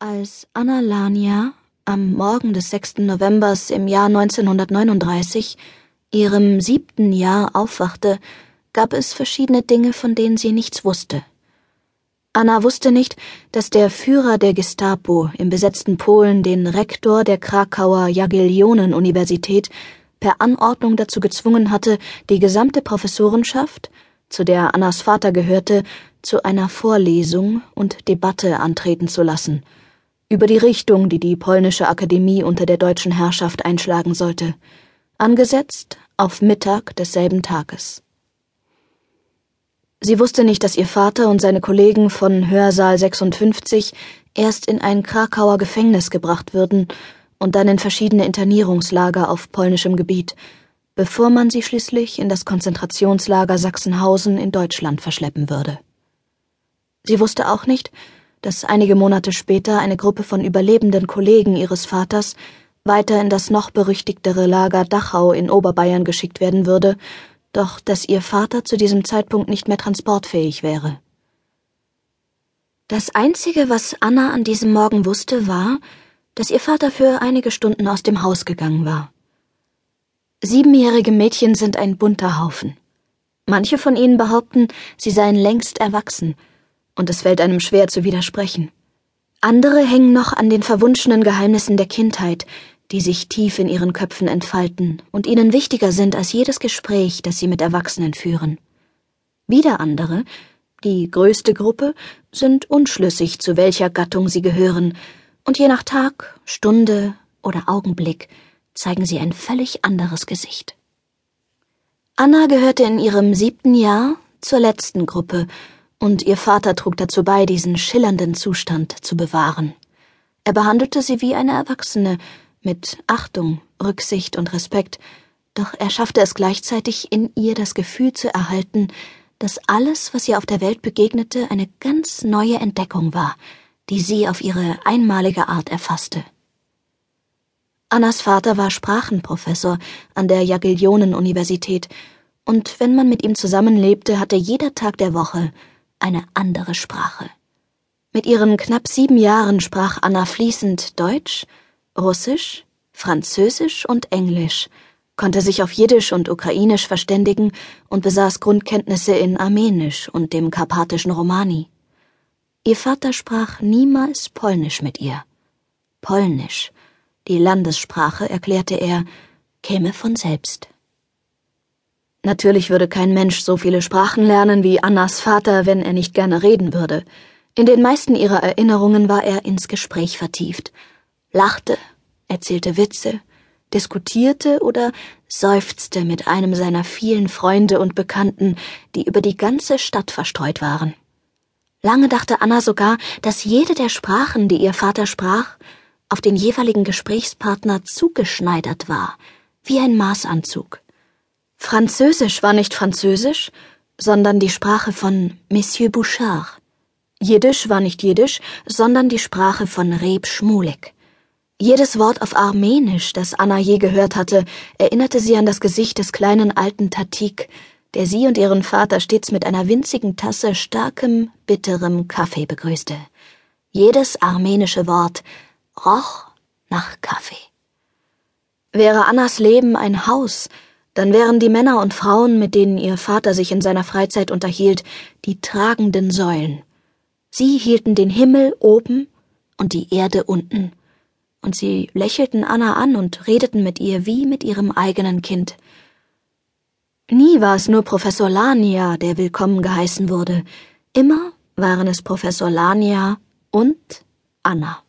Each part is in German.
Als Anna Lania am Morgen des 6. Novembers im Jahr 1939, ihrem siebten Jahr, aufwachte, gab es verschiedene Dinge, von denen sie nichts wusste. Anna wusste nicht, dass der Führer der Gestapo im besetzten Polen den Rektor der Krakauer Jagiellonen-Universität per Anordnung dazu gezwungen hatte, die gesamte Professorenschaft, zu der Annas Vater gehörte, zu einer Vorlesung und Debatte antreten zu lassen – über die Richtung, die die polnische Akademie unter der deutschen Herrschaft einschlagen sollte, angesetzt auf Mittag desselben Tages. Sie wusste nicht, dass ihr Vater und seine Kollegen von Hörsaal 56 erst in ein Krakauer Gefängnis gebracht würden und dann in verschiedene Internierungslager auf polnischem Gebiet, bevor man sie schließlich in das Konzentrationslager Sachsenhausen in Deutschland verschleppen würde. Sie wusste auch nicht, dass einige Monate später eine Gruppe von überlebenden Kollegen ihres Vaters weiter in das noch berüchtigtere Lager Dachau in Oberbayern geschickt werden würde, doch dass ihr Vater zu diesem Zeitpunkt nicht mehr transportfähig wäre. Das Einzige, was Anna an diesem Morgen wusste, war, dass ihr Vater für einige Stunden aus dem Haus gegangen war. Siebenjährige Mädchen sind ein bunter Haufen. Manche von ihnen behaupten, sie seien längst erwachsen, und es fällt einem schwer zu widersprechen. Andere hängen noch an den verwunschenen Geheimnissen der Kindheit, die sich tief in ihren Köpfen entfalten und ihnen wichtiger sind als jedes Gespräch, das sie mit Erwachsenen führen. Wieder andere, die größte Gruppe, sind unschlüssig, zu welcher Gattung sie gehören, und je nach Tag, Stunde oder Augenblick zeigen sie ein völlig anderes Gesicht. Anna gehörte in ihrem siebten Jahr zur letzten Gruppe, und ihr Vater trug dazu bei, diesen schillernden Zustand zu bewahren. Er behandelte sie wie eine Erwachsene, mit Achtung, Rücksicht und Respekt, doch er schaffte es gleichzeitig, in ihr das Gefühl zu erhalten, dass alles, was ihr auf der Welt begegnete, eine ganz neue Entdeckung war, die sie auf ihre einmalige Art erfasste. Annas Vater war Sprachenprofessor an der Jagiellonen-Universität, und wenn man mit ihm zusammenlebte, hatte jeder Tag der Woche eine andere Sprache. Mit ihren knapp sieben Jahren sprach Anna fließend Deutsch, Russisch, Französisch und Englisch, konnte sich auf Jiddisch und Ukrainisch verständigen und besaß Grundkenntnisse in Armenisch und dem karpatischen Romani. Ihr Vater sprach niemals Polnisch mit ihr. Polnisch, die Landessprache, erklärte er, käme von selbst. Natürlich würde kein Mensch so viele Sprachen lernen wie Annas Vater, wenn er nicht gerne reden würde. In den meisten ihrer Erinnerungen war er ins Gespräch vertieft, lachte, erzählte Witze, diskutierte oder seufzte mit einem seiner vielen Freunde und Bekannten, die über die ganze Stadt verstreut waren. Lange dachte Anna sogar, dass jede der Sprachen, die ihr Vater sprach, auf den jeweiligen Gesprächspartner zugeschneidert war, wie ein Maßanzug. Französisch war nicht Französisch, sondern die Sprache von Monsieur Bouchard. Jiddisch war nicht Jiddisch, sondern die Sprache von Reb Schmulik. Jedes Wort auf Armenisch, das Anna je gehört hatte, erinnerte sie an das Gesicht des kleinen alten Tatik, der sie und ihren Vater stets mit einer winzigen Tasse starkem, bitterem Kaffee begrüßte. Jedes armenische Wort roch nach Kaffee. Wäre Annas Leben ein Haus, dann wären die Männer und Frauen, mit denen ihr Vater sich in seiner Freizeit unterhielt, die tragenden Säulen. Sie hielten den Himmel oben und die Erde unten, und sie lächelten Anna an und redeten mit ihr wie mit ihrem eigenen Kind. Nie war es nur Professor Lania, der willkommen geheißen wurde, immer waren es Professor Lania und Anna.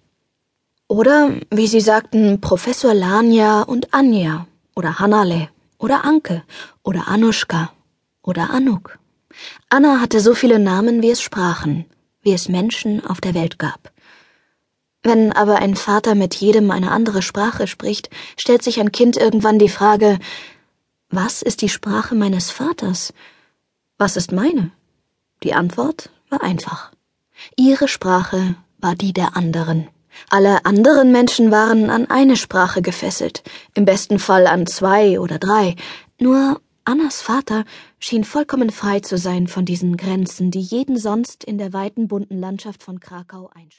Oder, wie sie sagten, Professor Lania und Anja oder Hannale oder Anke oder Anuschka oder Anuk. Anna hatte so viele Namen, wie es Sprachen, wie es Menschen auf der Welt gab. Wenn aber ein Vater mit jedem eine andere Sprache spricht, stellt sich ein Kind irgendwann die Frage, was ist die Sprache meines Vaters? Was ist meine? Die Antwort war einfach. Ihre Sprache war die der anderen. Alle anderen Menschen waren an eine Sprache gefesselt, im besten Fall an zwei oder drei. Nur Annas Vater schien vollkommen frei zu sein von diesen Grenzen, die jeden sonst in der weiten bunten Landschaft von Krakau einschließen.